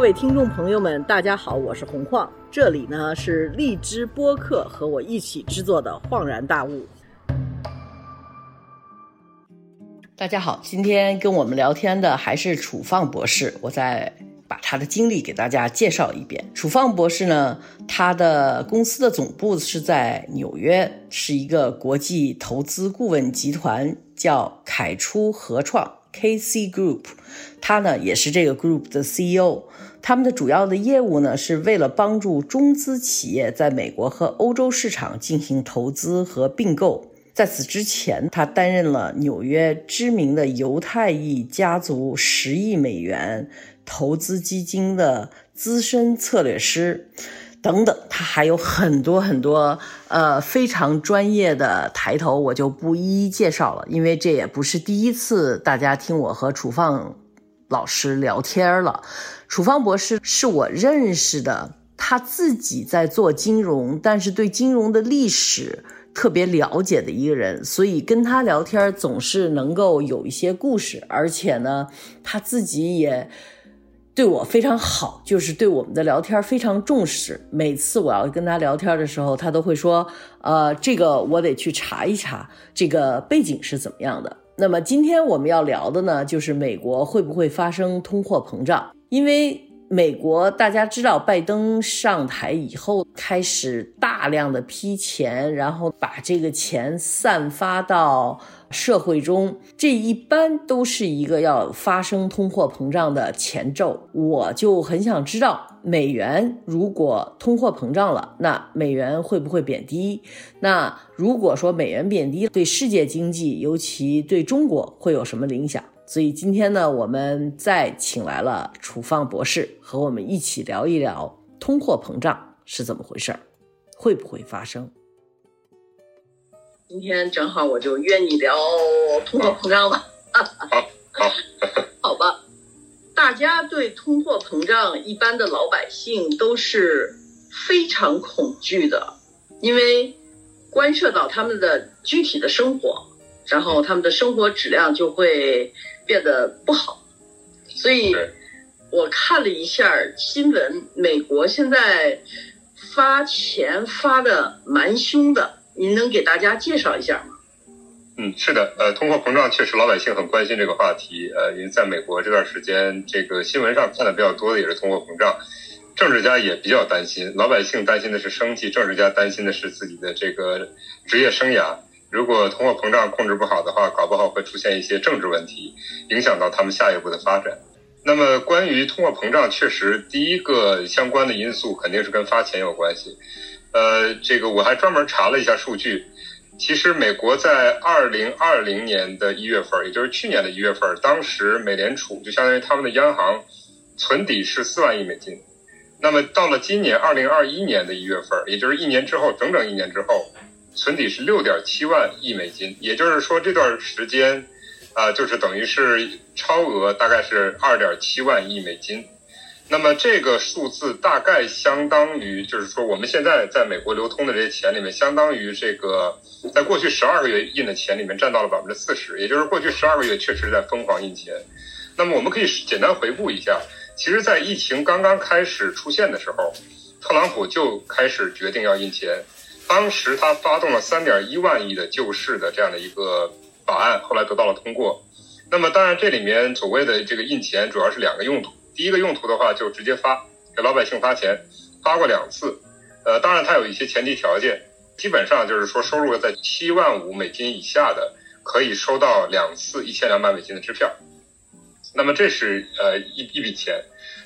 各位听众朋友们，大家好，我是洪晃，这里呢是荔枝播客和我一起制作的《恍然大悟》。大家好，今天跟我们聊天的还是楚放博士，我再把他的经历给大家介绍一遍。楚放博士呢，他的公司的总部是在纽约，是一个国际投资顾问集团，叫凯初合创。KC Group，他呢也是这个 group 的 CEO。他们的主要的业务呢是为了帮助中资企业在美国和欧洲市场进行投资和并购。在此之前，他担任了纽约知名的犹太裔家族十亿美元投资基金的资深策略师。等等，他还有很多很多呃非常专业的抬头，我就不一一介绍了，因为这也不是第一次大家听我和楚放老师聊天了。楚方博士是我认识的，他自己在做金融，但是对金融的历史特别了解的一个人，所以跟他聊天总是能够有一些故事，而且呢，他自己也。对我非常好，就是对我们的聊天非常重视。每次我要跟他聊天的时候，他都会说：“呃，这个我得去查一查，这个背景是怎么样的。”那么今天我们要聊的呢，就是美国会不会发生通货膨胀？因为美国大家知道，拜登上台以后开始大量的批钱，然后把这个钱散发到。社会中，这一般都是一个要发生通货膨胀的前奏。我就很想知道，美元如果通货膨胀了，那美元会不会贬低？那如果说美元贬低，对世界经济，尤其对中国会有什么影响？所以今天呢，我们再请来了楚放博士，和我们一起聊一聊通货膨胀是怎么回事儿，会不会发生？今天正好我就约你聊通货膨胀吧。好，好，好吧。大家对通货膨胀，一般的老百姓都是非常恐惧的，因为关涉到他们的具体的生活，然后他们的生活质量就会变得不好。所以，我看了一下新闻，美国现在发钱发的蛮凶的。您能给大家介绍一下吗？嗯，是的，呃，通货膨胀确实老百姓很关心这个话题，呃，因为在美国这段时间，这个新闻上看的比较多的也是通货膨胀，政治家也比较担心，老百姓担心的是生计，政治家担心的是自己的这个职业生涯。如果通货膨胀控制不好的话，搞不好会出现一些政治问题，影响到他们下一步的发展。那么，关于通货膨胀，确实第一个相关的因素肯定是跟发钱有关系。呃，这个我还专门查了一下数据，其实美国在二零二零年的一月份，也就是去年的一月份，当时美联储就相当于他们的央行存底是四万亿美金。那么到了今年二零二一年的一月份，也就是一年之后，整整一年之后，存底是六点七万亿美金。也就是说这段时间啊，就是等于是超额，大概是二点七万亿美金。那么这个数字大概相当于，就是说我们现在在美国流通的这些钱里面，相当于这个在过去十二个月印的钱里面占到了百分之四十，也就是过去十二个月确实在疯狂印钱。那么我们可以简单回顾一下，其实，在疫情刚刚开始出现的时候，特朗普就开始决定要印钱，当时他发动了三点一万亿的救市的这样的一个法案，后来得到了通过。那么当然这里面所谓的这个印钱主要是两个用途。第一个用途的话，就直接发给老百姓发钱，发过两次，呃，当然它有一些前提条件，基本上就是说收入在七万五美金以下的，可以收到两次一千两百美金的支票，那么这是呃一一笔钱，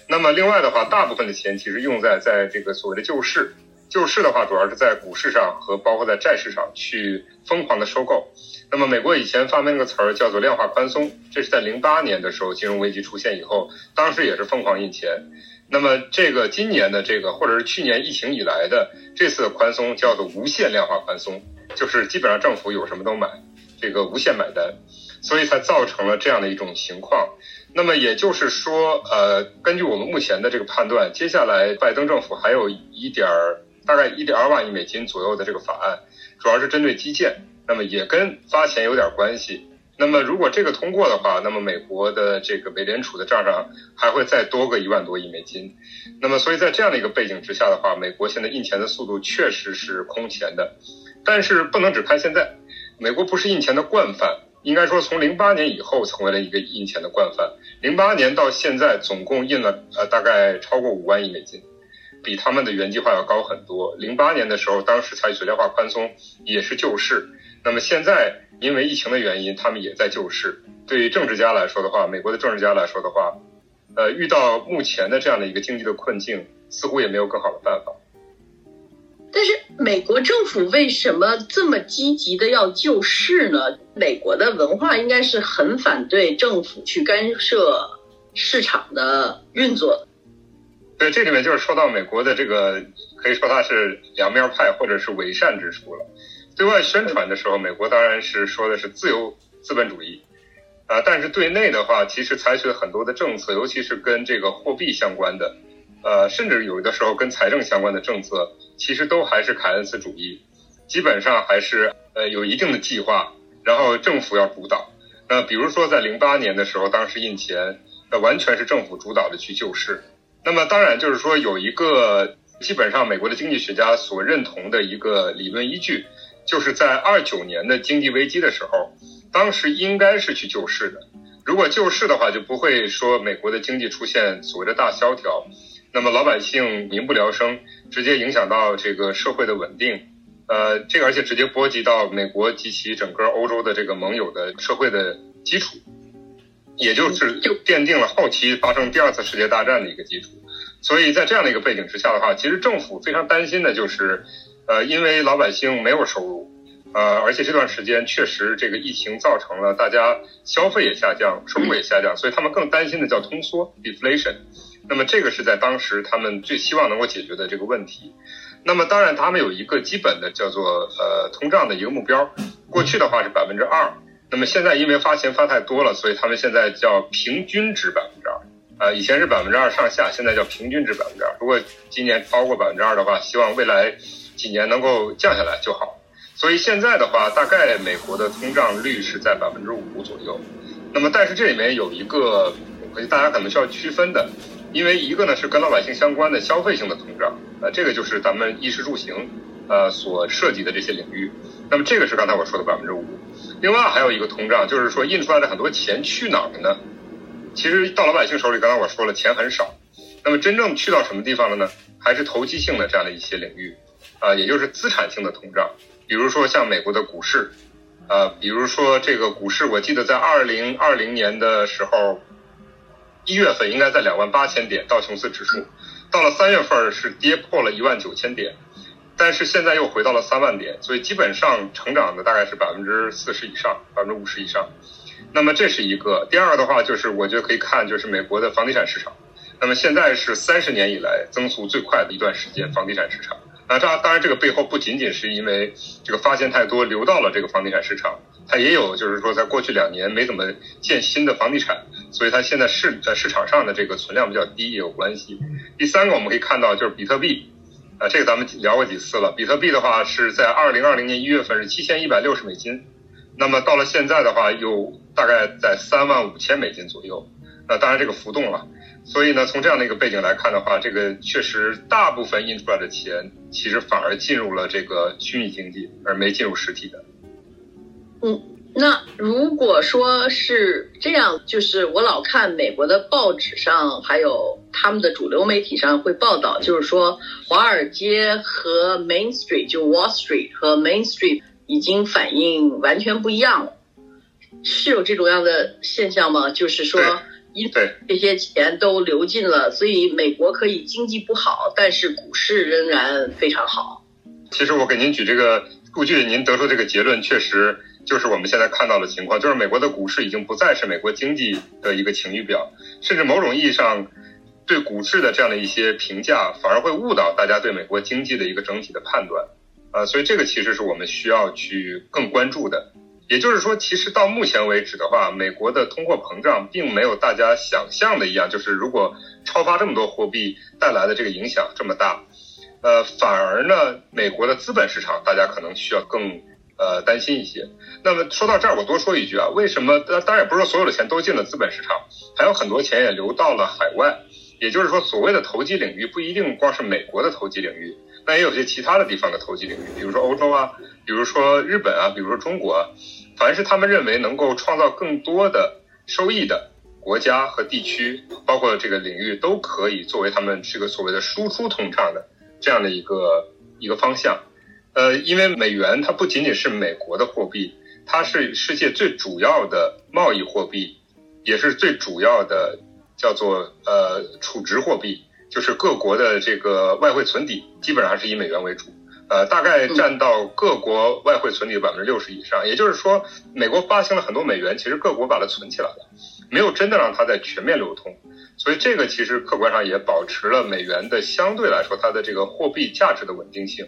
那么另外的话，大部分的钱其实用在在这个所谓的救市，救市的话主要是在股市上和包括在债市上去疯狂的收购。那么，美国以前发明个词儿叫做量化宽松，这是在零八年的时候金融危机出现以后，当时也是疯狂印钱。那么，这个今年的这个或者是去年疫情以来的这次宽松叫做无限量化宽松，就是基本上政府有什么都买，这个无限买单，所以才造成了这样的一种情况。那么也就是说，呃，根据我们目前的这个判断，接下来拜登政府还有一点儿大概一点二万亿美金左右的这个法案，主要是针对基建。那么也跟发钱有点关系，那么如果这个通过的话，那么美国的这个美联储的账上还会再多个一万多亿美金。那么所以在这样的一个背景之下的话，美国现在印钱的速度确实是空前的。但是不能只看现在，美国不是印钱的惯犯，应该说从零八年以后成为了一个印钱的惯犯。零八年到现在总共印了呃大概超过五万亿美金，比他们的原计划要高很多。零八年的时候，当时采取量化宽松也是救市。那么现在因为疫情的原因，他们也在救市。对于政治家来说的话，美国的政治家来说的话，呃，遇到目前的这样的一个经济的困境，似乎也没有更好的办法。但是美国政府为什么这么积极的要救市呢？美国的文化应该是很反对政府去干涉市场的运作。对，这里面就是说到美国的这个，可以说它是两面派或者是伪善之处了。对外宣传的时候，美国当然是说的是自由资本主义，啊，但是对内的话，其实采取了很多的政策，尤其是跟这个货币相关的，呃，甚至有的时候跟财政相关的政策，其实都还是凯恩斯主义，基本上还是呃有一定的计划，然后政府要主导。那比如说在零八年的时候，当时印钱，那完全是政府主导的去救市。那么当然就是说有一个基本上美国的经济学家所认同的一个理论依据。就是在二九年的经济危机的时候，当时应该是去救市的。如果救市的话，就不会说美国的经济出现所谓的大萧条，那么老百姓民不聊生，直接影响到这个社会的稳定。呃，这个而且直接波及到美国及其整个欧洲的这个盟友的社会的基础，也就是就奠定了后期发生第二次世界大战的一个基础。所以在这样的一个背景之下的话，其实政府非常担心的就是。呃，因为老百姓没有收入，呃，而且这段时间确实这个疫情造成了大家消费也下降，收入也下降，所以他们更担心的叫通缩 （deflation）。那么这个是在当时他们最希望能够解决的这个问题。那么当然他们有一个基本的叫做呃通胀的一个目标，过去的话是百分之二，那么现在因为发钱发太多了，所以他们现在叫平均值百分之二。呃，以前是百分之二上下，现在叫平均值百分之二。如果今年超过百分之二的话，希望未来。几年能够降下来就好，所以现在的话，大概美国的通胀率是在百分之五左右。那么，但是这里面有一个，我觉得大家可能需要区分的，因为一个呢是跟老百姓相关的消费性的通胀，呃，这个就是咱们衣食住行，呃，所涉及的这些领域。那么这个是刚才我说的百分之五。另外还有一个通胀，就是说印出来的很多钱去哪儿了呢？其实到老百姓手里，刚才我说了，钱很少。那么真正去到什么地方了呢？还是投机性的这样的一些领域。啊，也就是资产性的通胀，比如说像美国的股市，啊，比如说这个股市，我记得在二零二零年的时候，一月份应该在两万八千点道琼斯指数，到了三月份是跌破了一万九千点，但是现在又回到了三万点，所以基本上成长的大概是百分之四十以上，百分之五十以上。那么这是一个，第二的话就是我觉得可以看就是美国的房地产市场，那么现在是三十年以来增速最快的一段时间，房地产市场。那这当然，这个背后不仅仅是因为这个发现太多流到了这个房地产市场，它也有就是说，在过去两年没怎么建新的房地产，所以它现在市在市场上的这个存量比较低也有关系。第三个我们可以看到就是比特币，这个咱们聊过几次了。比特币的话是在二零二零年一月份是七千一百六十美金，那么到了现在的话又大概在三万五千美金左右，那当然这个浮动了。所以呢，从这样的一个背景来看的话，这个确实大部分印出来的钱，其实反而进入了这个虚拟经济，而没进入实体的。嗯，那如果说是这样，就是我老看美国的报纸上，还有他们的主流媒体上会报道，就是说华尔街和 Main Street 就 Wall Street 和 Main Street 已经反应完全不一样了，是有这种样的现象吗？就是说。因这些钱都流进了，所以美国可以经济不好，但是股市仍然非常好。其实我给您举这个数据，您得出这个结论，确实就是我们现在看到的情况，就是美国的股市已经不再是美国经济的一个晴雨表，甚至某种意义上，对股市的这样的一些评价，反而会误导大家对美国经济的一个整体的判断。啊，所以这个其实是我们需要去更关注的。也就是说，其实到目前为止的话，美国的通货膨胀并没有大家想象的一样，就是如果超发这么多货币带来的这个影响这么大，呃，反而呢，美国的资本市场大家可能需要更呃担心一些。那么说到这儿，我多说一句啊，为什么？当然也不是说所有的钱都进了资本市场，还有很多钱也流到了海外。也就是说，所谓的投机领域不一定光是美国的投机领域，那也有些其他的地方的投机领域，比如说欧洲啊，比如说日本啊，比如说中国，啊，凡是他们认为能够创造更多的收益的国家和地区，包括这个领域，都可以作为他们这个所谓的输出通胀的这样的一个一个方向。呃，因为美元它不仅仅是美国的货币，它是世界最主要的贸易货币，也是最主要的。叫做呃储值货币，就是各国的这个外汇存底基本上是以美元为主，呃，大概占到各国外汇存底百分之六十以上。也就是说，美国发行了很多美元，其实各国把它存起来了，没有真的让它在全面流通。所以这个其实客观上也保持了美元的相对来说它的这个货币价值的稳定性。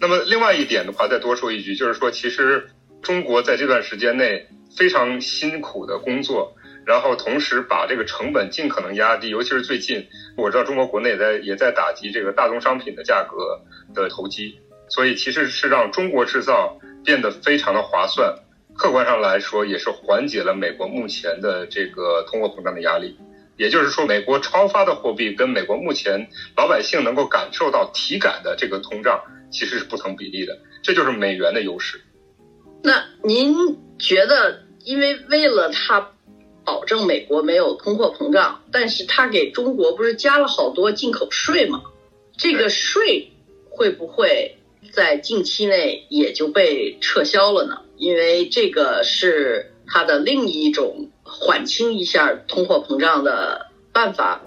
那么另外一点的话，再多说一句，就是说其实中国在这段时间内非常辛苦的工作。然后同时把这个成本尽可能压低，尤其是最近我知道中国国内也在也在打击这个大宗商品的价格的投机，所以其实是让中国制造变得非常的划算。客观上来说，也是缓解了美国目前的这个通货膨胀的压力。也就是说，美国超发的货币跟美国目前老百姓能够感受到体感的这个通胀其实是不成比例的，这就是美元的优势。那您觉得，因为为了它。保证美国没有通货膨胀，但是它给中国不是加了好多进口税吗？这个税会不会在近期内也就被撤销了呢？因为这个是它的另一种缓清一下通货膨胀的办法。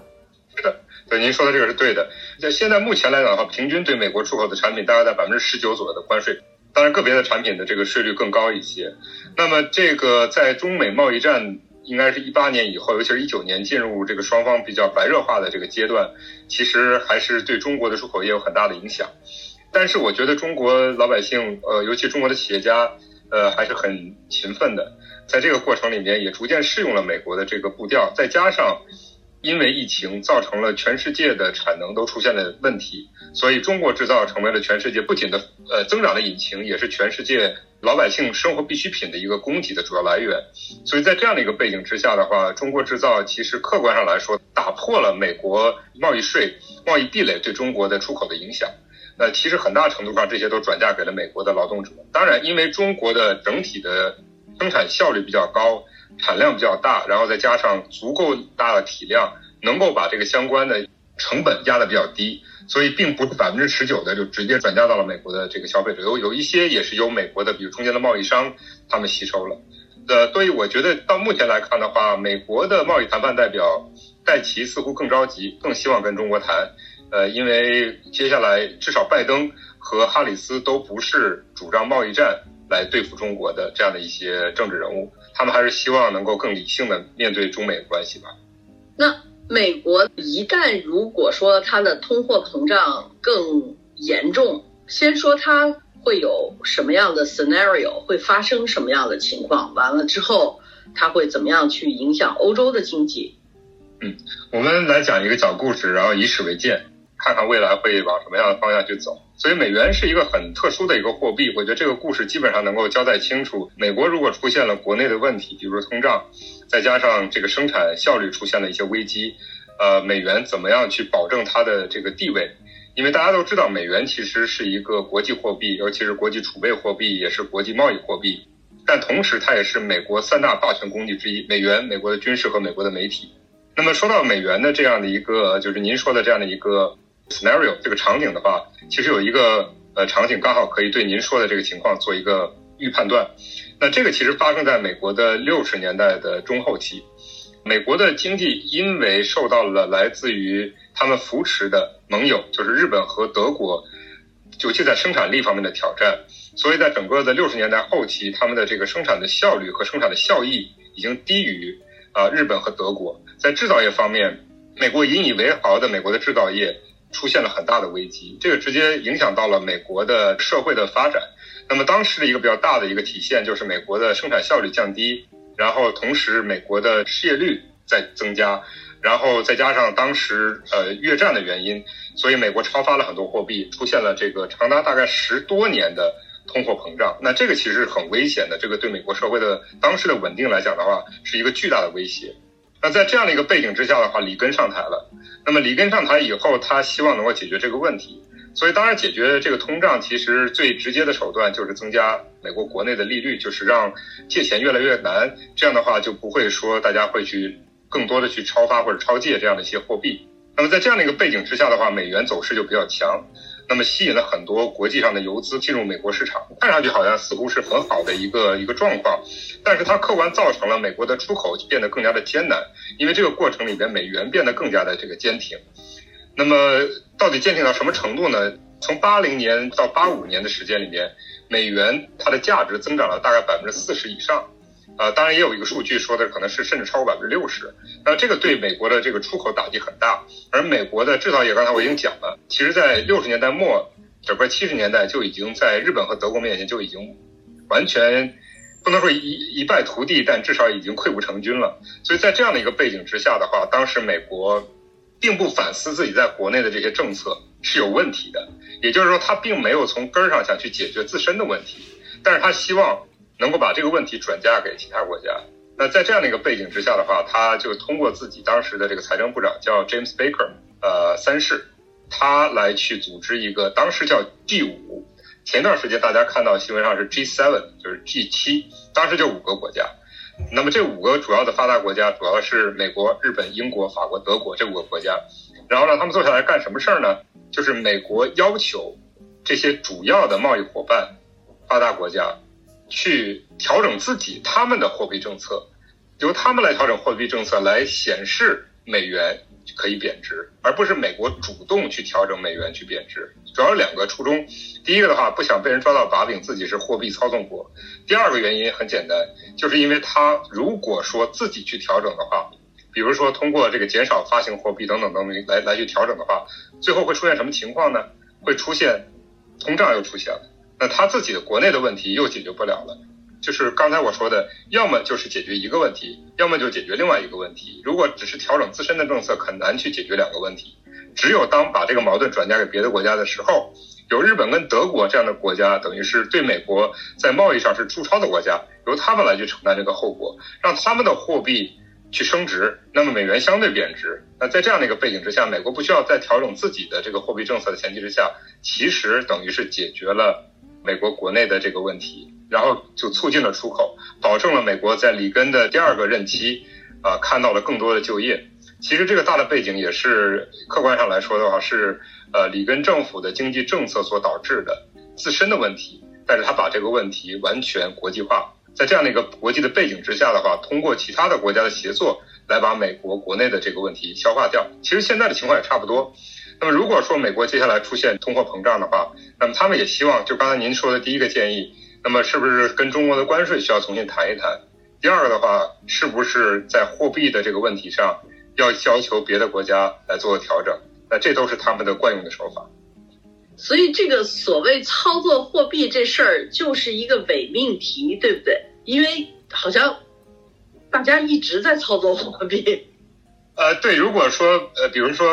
是的，对您说的这个是对的。在现在目前来讲的话，平均对美国出口的产品大概在百分之十九左右的关税，当然个别的产品的这个税率更高一些。那么这个在中美贸易战。应该是一八年以后，尤其是一九年进入这个双方比较白热化的这个阶段，其实还是对中国的出口业有很大的影响。但是我觉得中国老百姓，呃，尤其中国的企业家，呃，还是很勤奋的，在这个过程里面也逐渐适应了美国的这个步调，再加上。因为疫情造成了全世界的产能都出现了问题，所以中国制造成为了全世界不仅的呃增长的引擎，也是全世界老百姓生活必需品的一个供给的主要来源。所以在这样的一个背景之下的话，中国制造其实客观上来说打破了美国贸易税、贸易壁垒对中国的出口的影响。那其实很大程度上这些都转嫁给了美国的劳动者。当然，因为中国的整体的生产效率比较高。产量比较大，然后再加上足够大的体量，能够把这个相关的成本压得比较低，所以并不是百分之十九的就直接转嫁到了美国的这个消费者，有有一些也是由美国的，比如中间的贸易商他们吸收了。呃，所以我觉得到目前来看的话，美国的贸易谈判代表戴奇似乎更着急，更希望跟中国谈。呃，因为接下来至少拜登和哈里斯都不是主张贸易战来对付中国的这样的一些政治人物。他们还是希望能够更理性的面对中美关系吧。那美国一旦如果说它的通货膨胀更严重，先说它会有什么样的 scenario，会发生什么样的情况？完了之后，它会怎么样去影响欧洲的经济？嗯，我们来讲一个小故事，然后以史为鉴。看看未来会往什么样的方向去走，所以美元是一个很特殊的一个货币。我觉得这个故事基本上能够交代清楚。美国如果出现了国内的问题，比如说通胀，再加上这个生产效率出现了一些危机，呃，美元怎么样去保证它的这个地位？因为大家都知道，美元其实是一个国际货币，尤其是国际储备货币，也是国际贸易货币。但同时，它也是美国三大霸权工具之一：美元、美国的军事和美国的媒体。那么说到美元的这样的一个，就是您说的这样的一个。Scenario 这个场景的话，其实有一个呃场景刚好可以对您说的这个情况做一个预判断。那这个其实发生在美国的六十年代的中后期，美国的经济因为受到了来自于他们扶持的盟友，就是日本和德国，尤其在生产力方面的挑战，所以在整个的六十年代后期，他们的这个生产的效率和生产的效益已经低于啊日本和德国。在制造业方面，美国引以为豪的美国的制造业。出现了很大的危机，这个直接影响到了美国的社会的发展。那么当时的一个比较大的一个体现就是美国的生产效率降低，然后同时美国的失业率在增加，然后再加上当时呃越战的原因，所以美国超发了很多货币，出现了这个长达大概十多年的通货膨胀。那这个其实是很危险的，这个对美国社会的当时的稳定来讲的话，是一个巨大的威胁。那在这样的一个背景之下的话，里根上台了。那么里根上台以后，他希望能够解决这个问题。所以，当然，解决这个通胀，其实最直接的手段就是增加美国国内的利率，就是让借钱越来越难。这样的话，就不会说大家会去更多的去超发或者超借这样的一些货币。那么，在这样的一个背景之下的话，美元走势就比较强，那么吸引了很多国际上的游资进入美国市场，看上去好像似乎是很好的一个一个状况，但是它客观造成了美国的出口变得更加的艰难，因为这个过程里边美元变得更加的这个坚挺。那么，到底坚挺到什么程度呢？从八零年到八五年的时间里面，美元它的价值增长了大概百分之四十以上，呃，当然也有一个数据说的可能是甚至超过百分之六十。那这个对美国的这个出口打击很大，而美国的制造业刚才我已经讲了，其实在六十年代末，整个七十年代就已经在日本和德国面前就已经完全不能说一一败涂地，但至少已经溃不成军了。所以在这样的一个背景之下的话，当时美国。并不反思自己在国内的这些政策是有问题的，也就是说，他并没有从根儿上想去解决自身的问题，但是他希望能够把这个问题转嫁给其他国家。那在这样的一个背景之下的话，他就通过自己当时的这个财政部长叫 James Baker，呃，三世，他来去组织一个当时叫 G 五，前段时间大家看到新闻上是 G seven，就是 G 七，当时就五个国家。那么这五个主要的发达国家，主要是美国、日本、英国、法国、德国这五个国家。然后让他们坐下来干什么事儿呢？就是美国要求这些主要的贸易伙伴、发达国家去调整自己他们的货币政策，由他们来调整货币政策，来显示美元。可以贬值，而不是美国主动去调整美元去贬值。主要有两个初衷，第一个的话不想被人抓到把柄，自己是货币操纵国；第二个原因很简单，就是因为他如果说自己去调整的话，比如说通过这个减少发行货币等等等等来来去调整的话，最后会出现什么情况呢？会出现通胀又出现了，那他自己的国内的问题又解决不了了。就是刚才我说的，要么就是解决一个问题，要么就解决另外一个问题。如果只是调整自身的政策，很难去解决两个问题。只有当把这个矛盾转嫁给别的国家的时候，有日本跟德国这样的国家，等于是对美国在贸易上是驻超的国家，由他们来去承担这个后果，让他们的货币去升值，那么美元相对贬值。那在这样的一个背景之下，美国不需要再调整自己的这个货币政策的前提之下，其实等于是解决了美国国内的这个问题。然后就促进了出口，保证了美国在里根的第二个任期，啊，看到了更多的就业。其实这个大的背景也是客观上来说的话，是呃里根政府的经济政策所导致的自身的问题。但是他把这个问题完全国际化，在这样的一个国际的背景之下的话，通过其他的国家的协作来把美国国内的这个问题消化掉。其实现在的情况也差不多。那么如果说美国接下来出现通货膨胀的话，那么他们也希望就刚才您说的第一个建议。那么是不是跟中国的关税需要重新谈一谈？第二个的话，是不是在货币的这个问题上要要求别的国家来做调整？那这都是他们的惯用的手法。所以这个所谓操作货币这事儿就是一个伪命题，对不对？因为好像大家一直在操作货币。呃，对，如果说呃，比如说。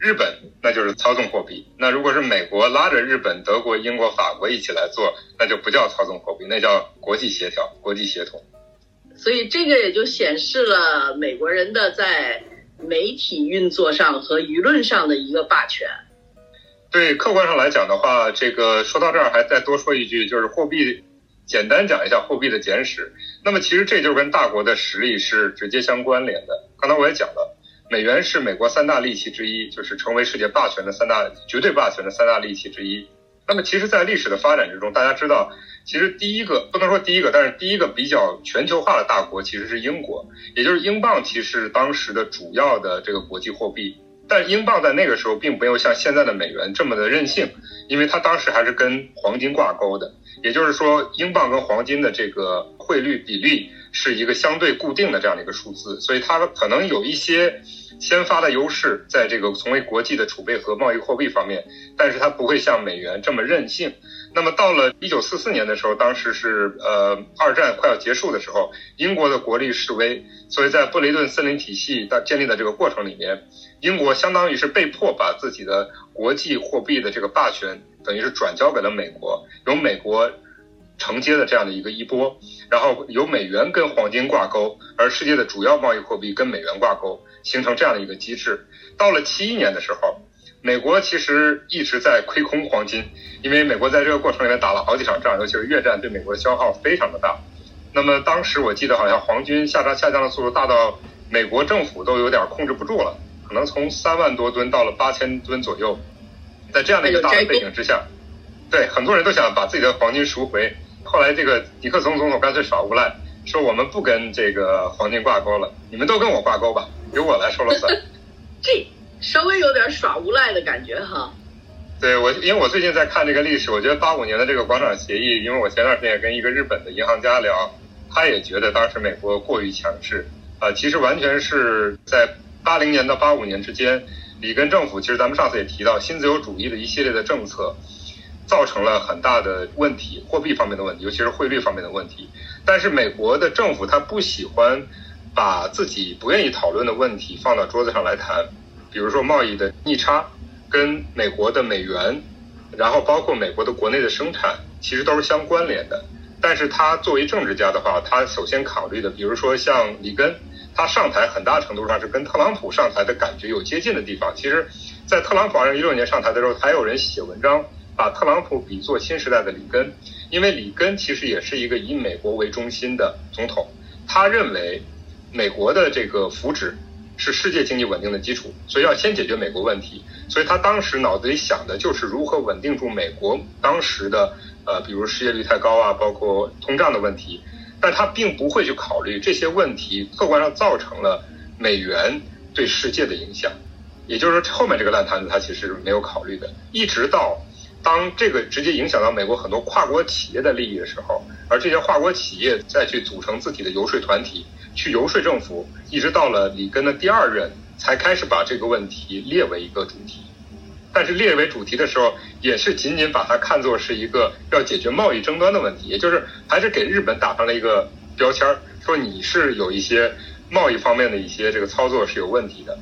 日本那就是操纵货币，那如果是美国拉着日本、德国、英国、法国一起来做，那就不叫操纵货币，那叫国际协调、国际协同。所以这个也就显示了美国人的在媒体运作上和舆论上的一个霸权。对，客观上来讲的话，这个说到这儿还再多说一句，就是货币，简单讲一下货币的简史。那么其实这就跟大国的实力是直接相关联的。刚才我也讲了。美元是美国三大利器之一，就是成为世界霸权的三大绝对霸权的三大利器之一。那么，其实，在历史的发展之中，大家知道，其实第一个不能说第一个，但是第一个比较全球化的大国其实是英国，也就是英镑，其实当时的主要的这个国际货币。但英镑在那个时候并没有像现在的美元这么的任性，因为它当时还是跟黄金挂钩的，也就是说，英镑跟黄金的这个汇率比例是一个相对固定的这样的一个数字，所以它可能有一些。先发的优势在这个从为国际的储备和贸易货币方面，但是它不会像美元这么任性。那么到了一九四四年的时候，当时是呃二战快要结束的时候，英国的国力式微，所以在布雷顿森林体系的建立的这个过程里面，英国相当于是被迫把自己的国际货币的这个霸权等于是转交给了美国，由美国承接的这样的一个一波，然后由美元跟黄金挂钩，而世界的主要贸易货币跟美元挂钩，形成这样的一个机制。到了七一年的时候，美国其实一直在亏空黄金，因为美国在这个过程里面打了好几场仗，尤其是越战对美国的消耗非常的大。那么当时我记得好像黄金下降下降的速度大到美国政府都有点控制不住了，可能从三万多吨到了八千吨左右。在这样的一个大的背景之下，对很多人都想把自己的黄金赎回。后来这个尼克松总统干脆耍无赖，说我们不跟这个黄金挂钩了，你们都跟我挂钩吧，由我来说了算。这稍微有点耍无赖的感觉哈。对我，因为我最近在看这个历史，我觉得八五年的这个广场协议，因为我前段时间也跟一个日本的银行家聊，他也觉得当时美国过于强势啊，其实完全是在八零年到八五年之间。里根政府其实咱们上次也提到，新自由主义的一系列的政策，造成了很大的问题，货币方面的问题，尤其是汇率方面的问题。但是美国的政府他不喜欢把自己不愿意讨论的问题放到桌子上来谈，比如说贸易的逆差，跟美国的美元，然后包括美国的国内的生产，其实都是相关联的。但是他作为政治家的话，他首先考虑的，比如说像里根。他上台很大程度上是跟特朗普上台的感觉有接近的地方。其实，在特朗普二零一六年上台的时候，还有人写文章把特朗普比作新时代的里根，因为里根其实也是一个以美国为中心的总统。他认为美国的这个福祉是世界经济稳定的基础，所以要先解决美国问题。所以他当时脑子里想的就是如何稳定住美国当时的呃，比如失业率太高啊，包括通胀的问题。但他并不会去考虑这些问题客观上造成了美元对世界的影响，也就是说后面这个烂摊子他其实没有考虑的。一直到当这个直接影响到美国很多跨国企业的利益的时候，而这些跨国企业再去组成自己的游说团体去游说政府，一直到了里根的第二任才开始把这个问题列为一个主题。但是列为主题的时候，也是仅仅把它看作是一个要解决贸易争端的问题，也就是还是给日本打上了一个标签儿，说你是有一些贸易方面的一些这个操作是有问题的。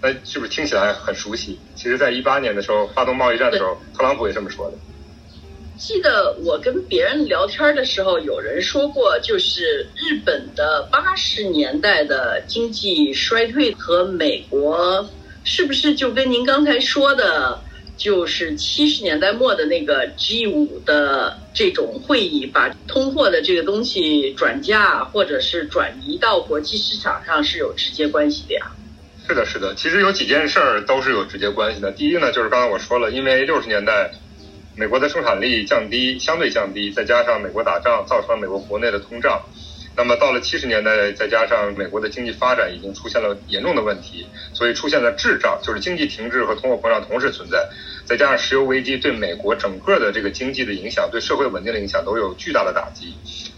那是不是听起来很熟悉？其实，在一八年的时候发动贸易战的时候，特朗普也这么说的。记得我跟别人聊天的时候，有人说过，就是日本的八十年代的经济衰退和美国。是不是就跟您刚才说的，就是七十年代末的那个 G 五的这种会议，把通货的这个东西转嫁或者是转移到国际市场上是有直接关系的呀？是的，是的，其实有几件事儿都是有直接关系的。第一呢，就是刚才我说了，因为六十年代美国的生产力降低，相对降低，再加上美国打仗，造成了美国国内的通胀。那么到了七十年代，再加上美国的经济发展已经出现了严重的问题，所以出现了滞胀，就是经济停滞和通货膨胀同时存在。再加上石油危机对美国整个的这个经济的影响，对社会稳定的影响都有巨大的打击。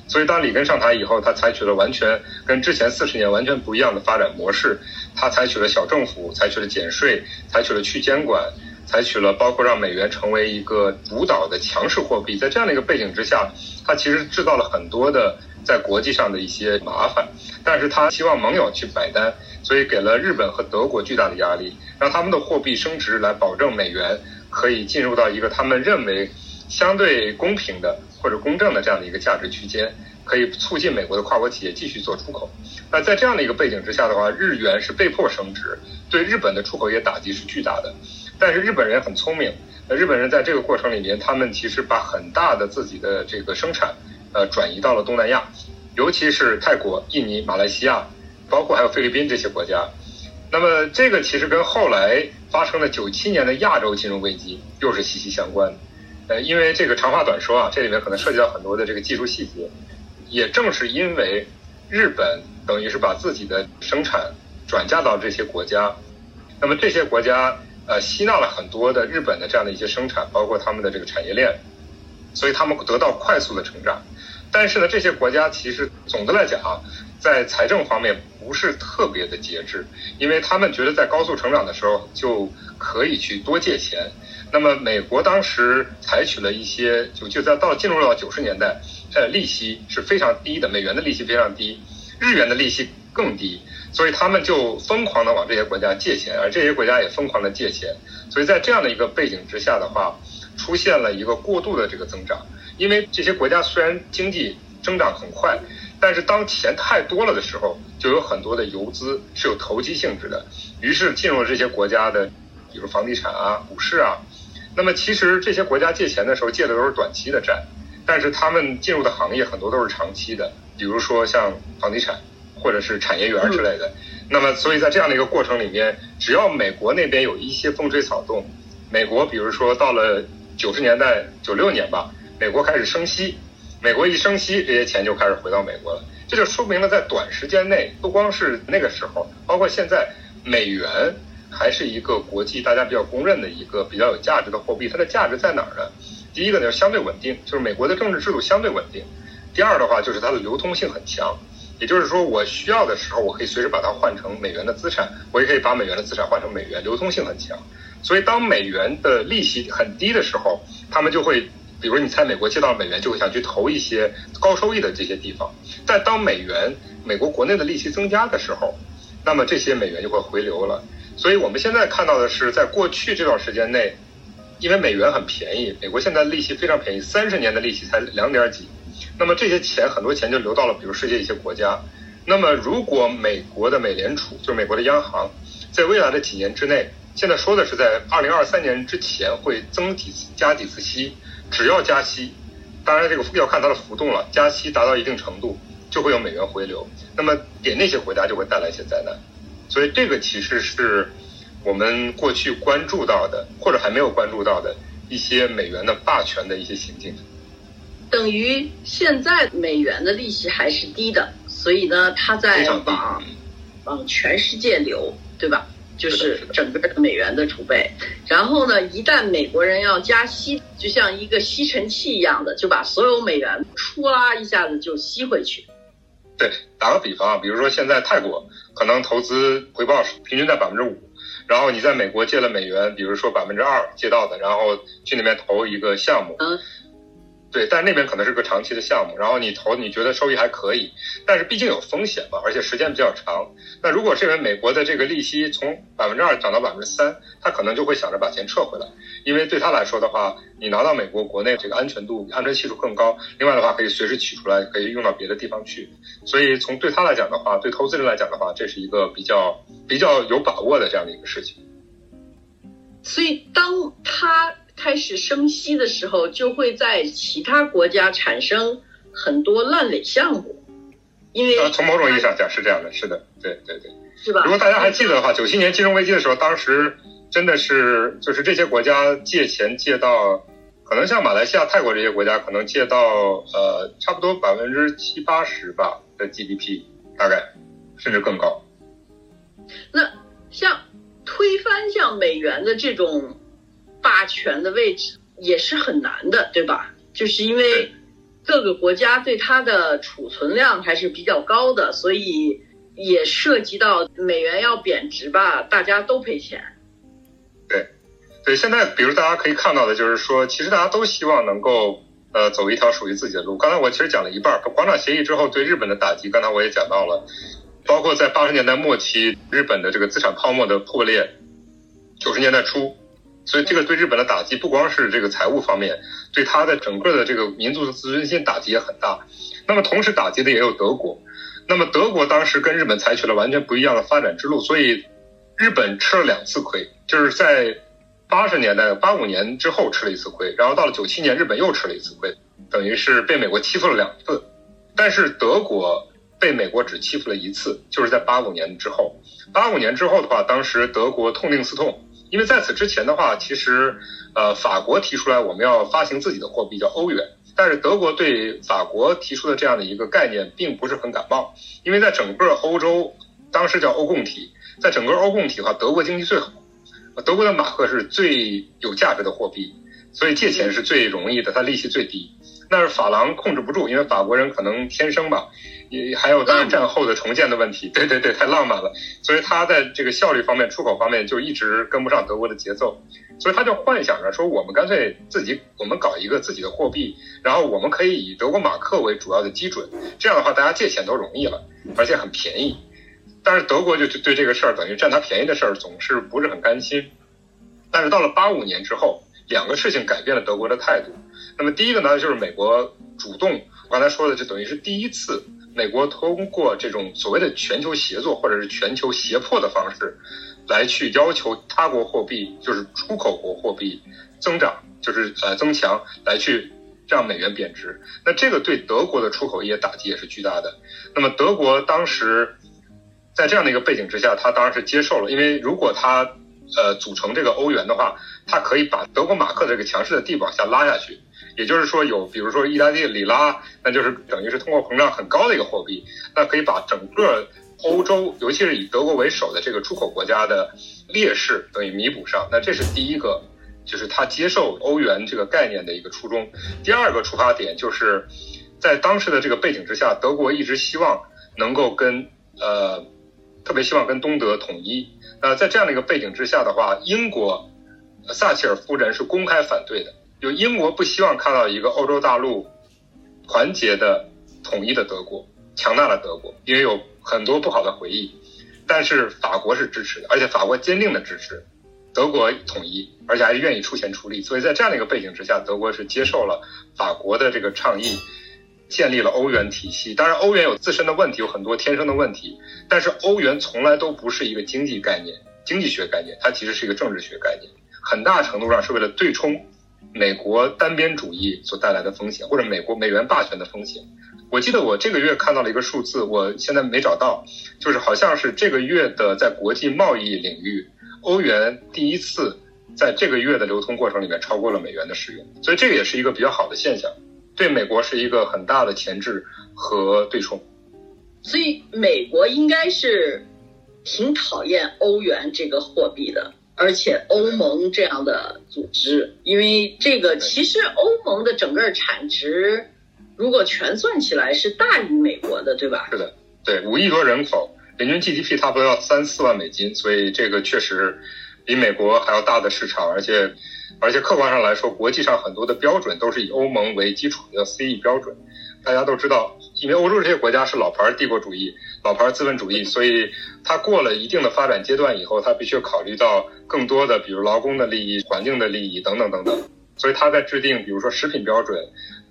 所以当里根上台以后，他采取了完全跟之前四十年完全不一样的发展模式。他采取了小政府，采取了减税，采取了去监管，采取了包括让美元成为一个主导的强势货币。在这样的一个背景之下，它其实制造了很多的。在国际上的一些麻烦，但是它希望盟友去买单，所以给了日本和德国巨大的压力，让他们的货币升值，来保证美元可以进入到一个他们认为相对公平的或者公正的这样的一个价值区间，可以促进美国的跨国企业继续做出口。那在这样的一个背景之下的话，日元是被迫升值，对日本的出口业打击是巨大的。但是日本人很聪明，那日本人在这个过程里面，他们其实把很大的自己的这个生产。呃，转移到了东南亚，尤其是泰国、印尼、马来西亚，包括还有菲律宾这些国家。那么，这个其实跟后来发生的九七年的亚洲金融危机又是息息相关的。呃，因为这个长话短说啊，这里面可能涉及到很多的这个技术细节。也正是因为日本等于是把自己的生产转嫁到这些国家，那么这些国家呃吸纳了很多的日本的这样的一些生产，包括他们的这个产业链。所以他们得到快速的成长，但是呢，这些国家其实总的来讲啊，在财政方面不是特别的节制，因为他们觉得在高速成长的时候就可以去多借钱。那么美国当时采取了一些，就就在到进入到九十年代，呃，利息是非常低的，美元的利息非常低，日元的利息更低，所以他们就疯狂的往这些国家借钱，而这些国家也疯狂的借钱。所以在这样的一个背景之下的话。出现了一个过度的这个增长，因为这些国家虽然经济增长很快，但是当钱太多了的时候，就有很多的游资是有投机性质的，于是进入了这些国家的，比如房地产啊、股市啊。那么其实这些国家借钱的时候借的都是短期的债，但是他们进入的行业很多都是长期的，比如说像房地产或者是产业园之类的。那么所以在这样的一个过程里面，只要美国那边有一些风吹草动，美国比如说到了九十年代九六年吧，美国开始升息，美国一升息，这些钱就开始回到美国了。这就说明了在短时间内，不光是那个时候，包括现在，美元。还是一个国际大家比较公认的一个比较有价值的货币，它的价值在哪儿呢？第一个呢，相对稳定，就是美国的政治制度相对稳定；第二的话，就是它的流通性很强，也就是说，我需要的时候，我可以随时把它换成美元的资产，我也可以把美元的资产换成美元，流通性很强。所以，当美元的利息很低的时候，他们就会，比如你在美国借到美元，就会想去投一些高收益的这些地方。但当美元美国国内的利息增加的时候，那么这些美元就会回流了。所以我们现在看到的是，在过去这段时间内，因为美元很便宜，美国现在利息非常便宜，三十年的利息才两点几，那么这些钱很多钱就流到了比如世界一些国家。那么如果美国的美联储，就是美国的央行，在未来的几年之内，现在说的是在二零二三年之前会增几次加几次息，只要加息，当然这个要看它的浮动了，加息达到一定程度，就会有美元回流，那么给那些国家就会带来一些灾难。所以这个其实是我们过去关注到的，或者还没有关注到的一些美元的霸权的一些行径。等于现在美元的利息还是低的，所以呢，它在往往全世界流，对吧？就是整个的美元的储备。然后呢，一旦美国人要加息，就像一个吸尘器一样的，就把所有美元唰啦一下子就吸回去。对，打个比方啊，比如说现在泰国可能投资回报平均在百分之五，然后你在美国借了美元，比如说百分之二借到的，然后去那边投一个项目。嗯。对，但那边可能是个长期的项目，然后你投，你觉得收益还可以，但是毕竟有风险嘛，而且时间比较长。那如果是因为美国的这个利息从百分之二涨到百分之三，他可能就会想着把钱撤回来，因为对他来说的话，你拿到美国国内这个安全度、安全系数更高，另外的话可以随时取出来，可以用到别的地方去。所以从对他来讲的话，对投资人来讲的话，这是一个比较比较有把握的这样的一个事情。所以当他。开始升息的时候，就会在其他国家产生很多烂尾项目，因为从某种意义上讲是这样的，是的，对对对，是吧？如果大家还记得的话，九七年金融危机的时候，当时真的是就是这些国家借钱借到，可能像马来西亚、泰国这些国家，可能借到呃差不多百分之七八十吧的 GDP，大概甚至更高。那像推翻像美元的这种。霸权的位置也是很难的，对吧？就是因为各个国家对它的储存量还是比较高的，所以也涉及到美元要贬值吧，大家都赔钱。对，对，现在比如大家可以看到的就是说，其实大家都希望能够呃走一条属于自己的路。刚才我其实讲了一半，广场协议之后对日本的打击，刚才我也讲到了，包括在八十年代末期日本的这个资产泡沫的破裂，九十年代初。所以这个对日本的打击不光是这个财务方面，对他的整个的这个民族的自尊心打击也很大。那么同时打击的也有德国。那么德国当时跟日本采取了完全不一样的发展之路，所以日本吃了两次亏，就是在八十年代八五年之后吃了一次亏，然后到了九七年日本又吃了一次亏，等于是被美国欺负了两次。但是德国被美国只欺负了一次，就是在八五年之后。八五年之后的话，当时德国痛定思痛。因为在此之前的话，其实，呃，法国提出来我们要发行自己的货币叫欧元，但是德国对法国提出的这样的一个概念并不是很感冒，因为在整个欧洲，当时叫欧共体，在整个欧共体的话，德国经济最好，德国的马克是最有价值的货币，所以借钱是最容易的，它利息最低。但是法郎控制不住，因为法国人可能天生吧，也还有当然战后的重建的问题，对对对，太浪漫了，所以他在这个效率方面、出口方面就一直跟不上德国的节奏，所以他就幻想着说，我们干脆自己，我们搞一个自己的货币，然后我们可以以德国马克为主要的基准，这样的话大家借钱都容易了，而且很便宜。但是德国就对这个事儿，等于占他便宜的事儿总是不是很甘心。但是到了八五年之后。两个事情改变了德国的态度。那么第一个呢，就是美国主动，我刚才说的，就等于是第一次，美国通过这种所谓的全球协作或者是全球胁迫的方式，来去要求他国货币，就是出口国货币增长，就是呃增强，来去让美元贬值。那这个对德国的出口业打击也是巨大的。那么德国当时在这样的一个背景之下，他当然是接受了，因为如果他呃组成这个欧元的话，它可以把德国马克这个强势的地往下拉下去。也就是说，有比如说意大利里拉，那就是等于是通货膨胀很高的一个货币，那可以把整个欧洲，尤其是以德国为首的这个出口国家的劣势等于弥补上。那这是第一个，就是他接受欧元这个概念的一个初衷。第二个出发点就是在当时的这个背景之下，德国一直希望能够跟呃特别希望跟东德统一。那在这样的一个背景之下的话，英国撒切尔夫人是公开反对的。就英国不希望看到一个欧洲大陆团结的、统一的德国、强大的德国，因为有很多不好的回忆。但是法国是支持的，而且法国坚定的支持德国统一，而且还愿意出钱出力。所以在这样的一个背景之下，德国是接受了法国的这个倡议，建立了欧元体系。当然，欧元有自身的问题，有很多天生的问题。但是欧元从来都不是一个经济概念、经济学概念，它其实是一个政治学概念，很大程度上是为了对冲。美国单边主义所带来的风险，或者美国美元霸权的风险。我记得我这个月看到了一个数字，我现在没找到，就是好像是这个月的在国际贸易领域，欧元第一次在这个月的流通过程里面超过了美元的使用，所以这个也是一个比较好的现象，对美国是一个很大的前置和对冲。所以美国应该是挺讨厌欧元这个货币的。而且欧盟这样的组织，因为这个其实欧盟的整个产值，如果全算起来是大于美国的，对吧？是的，对，五亿多人口，人均 GDP 差不多要三四万美金，所以这个确实比美国还要大的市场，而且而且客观上来说，国际上很多的标准都是以欧盟为基础的 CE 标准。大家都知道，因为欧洲这些国家是老牌帝国主义、老牌资本主义，所以它过了一定的发展阶段以后，它必须考虑到更多的，比如劳工的利益、环境的利益等等等等。所以它在制定，比如说食品标准、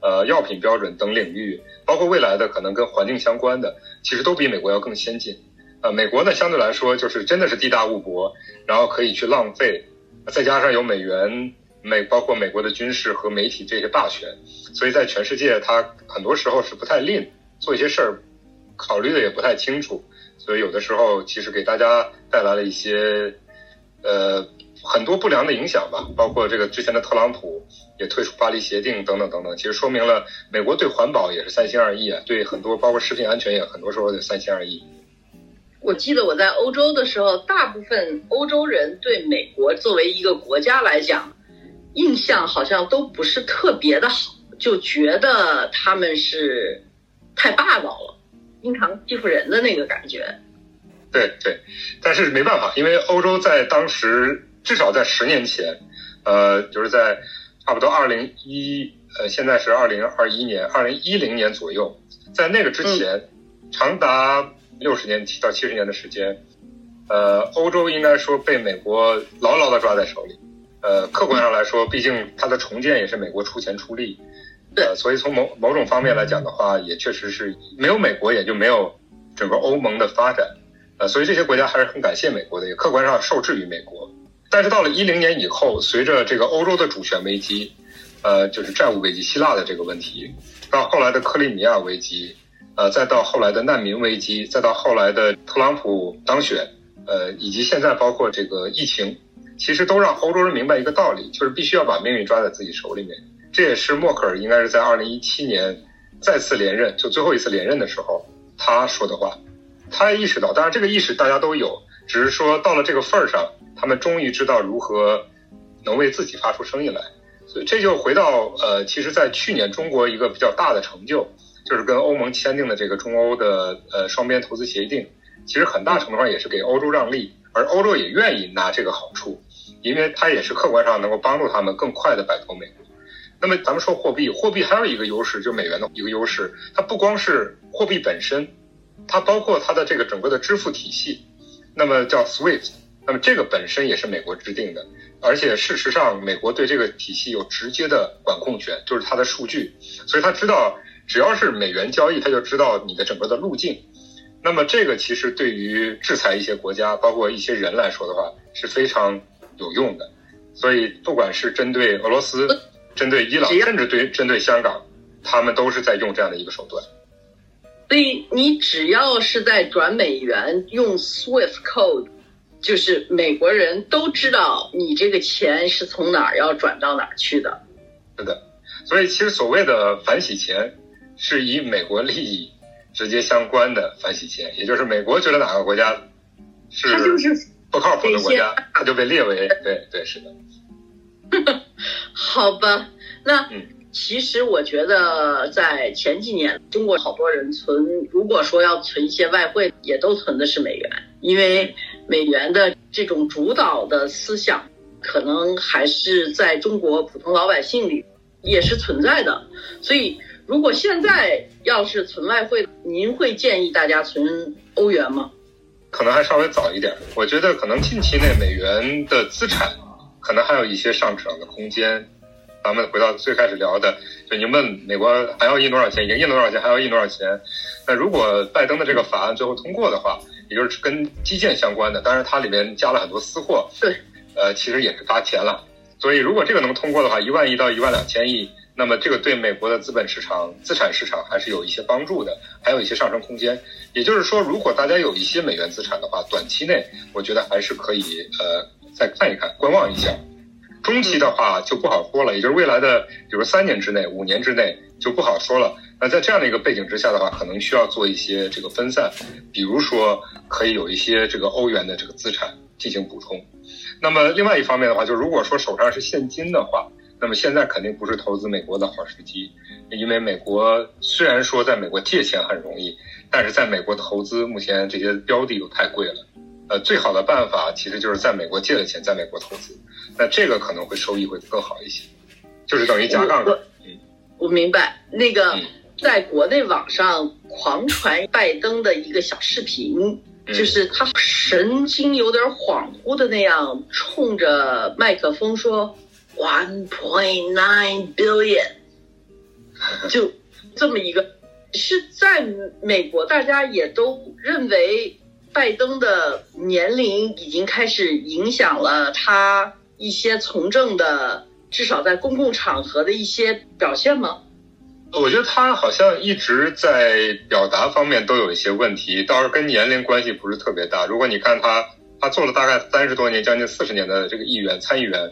呃药品标准等领域，包括未来的可能跟环境相关的，其实都比美国要更先进。呃，美国呢相对来说就是真的是地大物博，然后可以去浪费，再加上有美元。美包括美国的军事和媒体这些霸权，所以在全世界，它很多时候是不太吝做一些事儿，考虑的也不太清楚，所以有的时候其实给大家带来了一些呃很多不良的影响吧。包括这个之前的特朗普也退出巴黎协定等等等等，其实说明了美国对环保也是三心二意啊，对很多包括食品安全也很多时候也三心二意。我记得我在欧洲的时候，大部分欧洲人对美国作为一个国家来讲。印象好像都不是特别的好，就觉得他们是太霸道了，经常欺负人的那个感觉。对对，但是没办法，因为欧洲在当时至少在十年前，呃，就是在差不多二零一呃，现在是二零二一年，二零一零年左右，在那个之前，长达六十年到七十年的时间，呃，欧洲应该说被美国牢牢的抓在手里。呃，客观上来说，毕竟它的重建也是美国出钱出力，呃，所以从某某种方面来讲的话，也确实是没有美国也就没有整个欧盟的发展，呃，所以这些国家还是很感谢美国的，也客观上受制于美国。但是到了一零年以后，随着这个欧洲的主权危机，呃，就是债务危机、希腊的这个问题，到后来的克里米亚危机，呃，再到后来的难民危机，再到后来的特朗普当选，呃，以及现在包括这个疫情。其实都让欧洲人明白一个道理，就是必须要把命运抓在自己手里面。这也是默克尔应该是在二零一七年再次连任，就最后一次连任的时候他说的话。他意识到，当然这个意识大家都有，只是说到了这个份儿上，他们终于知道如何能为自己发出声音来。所以这就回到呃，其实，在去年中国一个比较大的成就，就是跟欧盟签订的这个中欧的呃双边投资协定，其实很大程度上也是给欧洲让利。而欧洲也愿意拿这个好处，因为它也是客观上能够帮助他们更快的摆脱美国。那么咱们说货币，货币还有一个优势，就是美元的一个优势，它不光是货币本身，它包括它的这个整个的支付体系。那么叫 SWIFT，那么这个本身也是美国制定的，而且事实上，美国对这个体系有直接的管控权，就是它的数据，所以他知道只要是美元交易，他就知道你的整个的路径。那么这个其实对于制裁一些国家，包括一些人来说的话，是非常有用的。所以不管是针对俄罗斯、针对伊朗，甚至对针对香港，他们都是在用这样的一个手段。所以你只要是在转美元用 SWIFT code。就是美国人都知道你这个钱是从哪儿要转到哪儿去的，是的。所以其实所谓的反洗钱，是以美国利益直接相关的反洗钱，也就是美国觉得哪个国家是不靠谱的国家，它就被列为对对是的。好吧，那其实我觉得在前几年，中国好多人存，如果说要存一些外汇，也都存的是美元，因为。美元的这种主导的思想，可能还是在中国普通老百姓里也是存在的。所以，如果现在要是存外汇，您会建议大家存欧元吗？可能还稍微早一点。我觉得可能近期内美元的资产可能还有一些上涨的空间。咱们回到最开始聊的，就您问美国还要印多少钱，已经印多少钱，还要印多少钱？那如果拜登的这个法案最后通过的话，也就是跟基建相关的，当然它里面加了很多私货，对，呃，其实也是发钱了。所以如果这个能通过的话，一万亿到一万两千亿，那么这个对美国的资本市场、资产市场还是有一些帮助的，还有一些上升空间。也就是说，如果大家有一些美元资产的话，短期内我觉得还是可以呃再看一看、观望一下。中期的话就不好说了，也就是未来的，比如三年之内、五年之内就不好说了。那在这样的一个背景之下的话，可能需要做一些这个分散，比如说可以有一些这个欧元的这个资产进行补充。那么另外一方面的话，就如果说手上是现金的话，那么现在肯定不是投资美国的好时机，因为美国虽然说在美国借钱很容易，但是在美国投资目前这些标的都太贵了。呃，最好的办法其实就是在美国借了钱，在美国投资，那这个可能会收益会更好一些，就是等于加杠杆。嗯，我明白那个。在国内网上狂传拜登的一个小视频，就是他神经有点恍惚的那样，冲着麦克风说 “one point nine billion”，就这么一个，是在美国大家也都认为拜登的年龄已经开始影响了他一些从政的，至少在公共场合的一些表现吗？我觉得他好像一直在表达方面都有一些问题，倒是跟年龄关系不是特别大。如果你看他，他做了大概三十多年，将近四十年的这个议员、参议员，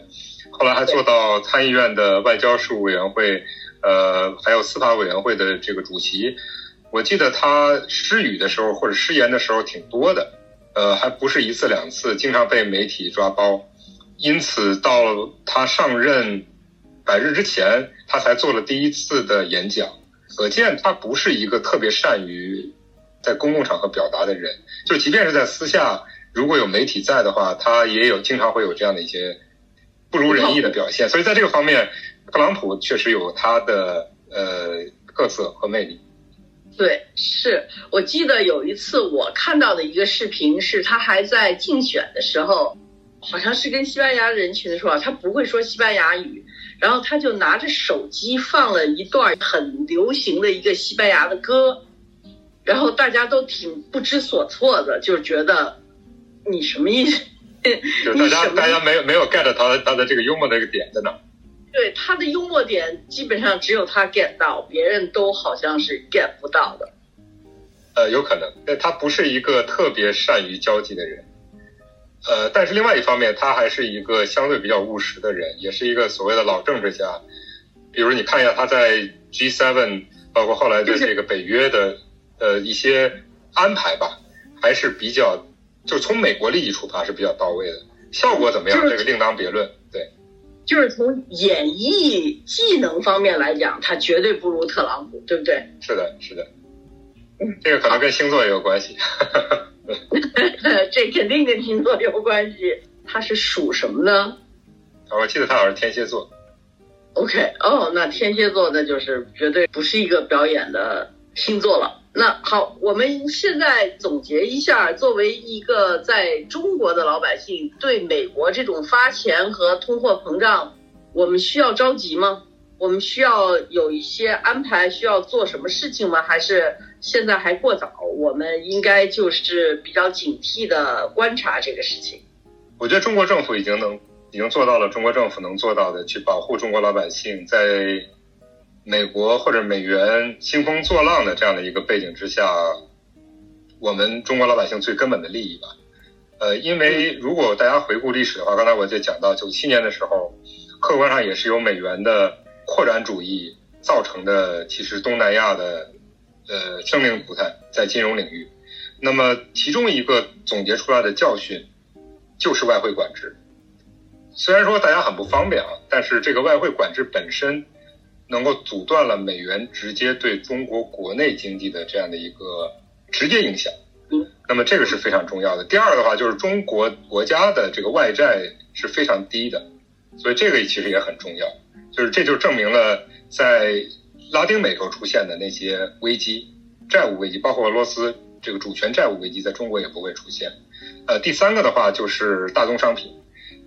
后来还做到参议院的外交事务委员会，呃，还有司法委员会的这个主席。我记得他失语的时候或者失言的时候挺多的，呃，还不是一次两次，经常被媒体抓包。因此到他上任。百日之前，他才做了第一次的演讲，可见他不是一个特别善于在公共场合表达的人。就即便是在私下，如果有媒体在的话，他也有经常会有这样的一些不如人意的表现。所以在这个方面，特朗普确实有他的呃特色和魅力。对，是我记得有一次我看到的一个视频，是他还在竞选的时候，好像是跟西班牙人群的时候，他不会说西班牙语。然后他就拿着手机放了一段很流行的一个西班牙的歌，然后大家都挺不知所措的，就觉得你什么意思？就大家大家没有没有 get 他他的这个幽默的一个点在哪？对他的幽默点基本上只有他 get 到，别人都好像是 get 不到的。呃，有可能，他不是一个特别善于交际的人。呃，但是另外一方面，他还是一个相对比较务实的人，也是一个所谓的老政治家。比如你看一下他在 G7，包括后来的这个北约的呃一些安排吧，还是比较，就从美国利益出发是比较到位的。效果怎么样？这个另当别论。对，就是从演绎技能方面来讲，他绝对不如特朗普，对不对？是的，是的。这个可能跟星座也有关系。这肯定跟星座有关系。他是属什么呢？我记得他好像是天蝎座。OK，哦，那天蝎座那就是绝对不是一个表演的星座了。那好，我们现在总结一下，作为一个在中国的老百姓，对美国这种发钱和通货膨胀，我们需要着急吗？我们需要有一些安排，需要做什么事情吗？还是现在还过早？我们应该就是比较警惕的观察这个事情。我觉得中国政府已经能，已经做到了中国政府能做到的，去保护中国老百姓在。美国或者美元兴风作浪的这样的一个背景之下，我们中国老百姓最根本的利益吧。呃，因为如果大家回顾历史的话，刚才我就讲到九七年的时候，客观上也是由美元的扩展主义造成的，其实东南亚的呃生命涂炭在金融领域。那么其中一个总结出来的教训就是外汇管制。虽然说大家很不方便啊，但是这个外汇管制本身。能够阻断了美元直接对中国国内经济的这样的一个直接影响，那么这个是非常重要的。第二的话就是中国国家的这个外债是非常低的，所以这个其实也很重要。就是这就证明了在拉丁美洲出现的那些危机，债务危机，包括俄罗斯这个主权债务危机，在中国也不会出现。呃，第三个的话就是大宗商品，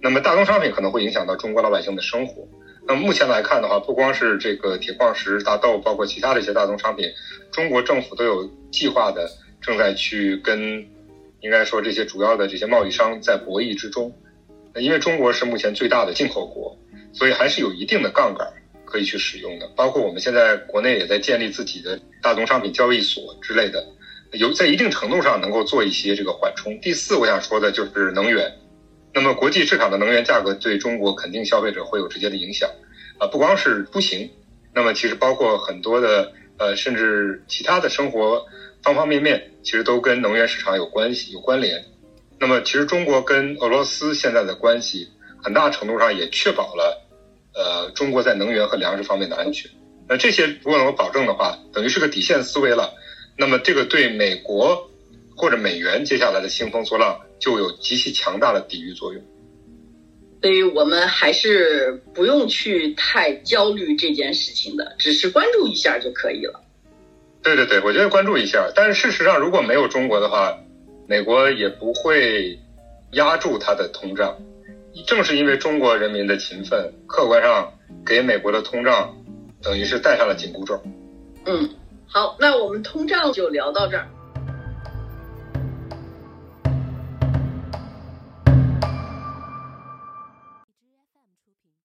那么大宗商品可能会影响到中国老百姓的生活。那目前来看的话，不光是这个铁矿石、大豆，包括其他的一些大宗商品，中国政府都有计划的正在去跟，应该说这些主要的这些贸易商在博弈之中。因为中国是目前最大的进口国，所以还是有一定的杠杆可以去使用的。包括我们现在国内也在建立自己的大宗商品交易所之类的，有在一定程度上能够做一些这个缓冲。第四，我想说的就是能源。那么，国际市场的能源价格对中国肯定消费者会有直接的影响，啊，不光是出行，那么其实包括很多的呃，甚至其他的生活方方面面，其实都跟能源市场有关系、有关联。那么，其实中国跟俄罗斯现在的关系，很大程度上也确保了呃中国在能源和粮食方面的安全。那这些如果能够保证的话，等于是个底线思维了。那么，这个对美国或者美元接下来的兴风作浪。就有极其强大的抵御作用，所以我们还是不用去太焦虑这件事情的，只是关注一下就可以了。对对对，我觉得关注一下。但是事实上，如果没有中国的话，美国也不会压住它的通胀。正是因为中国人民的勤奋，客观上给美国的通胀等于是戴上了紧箍咒。嗯，好，那我们通胀就聊到这儿。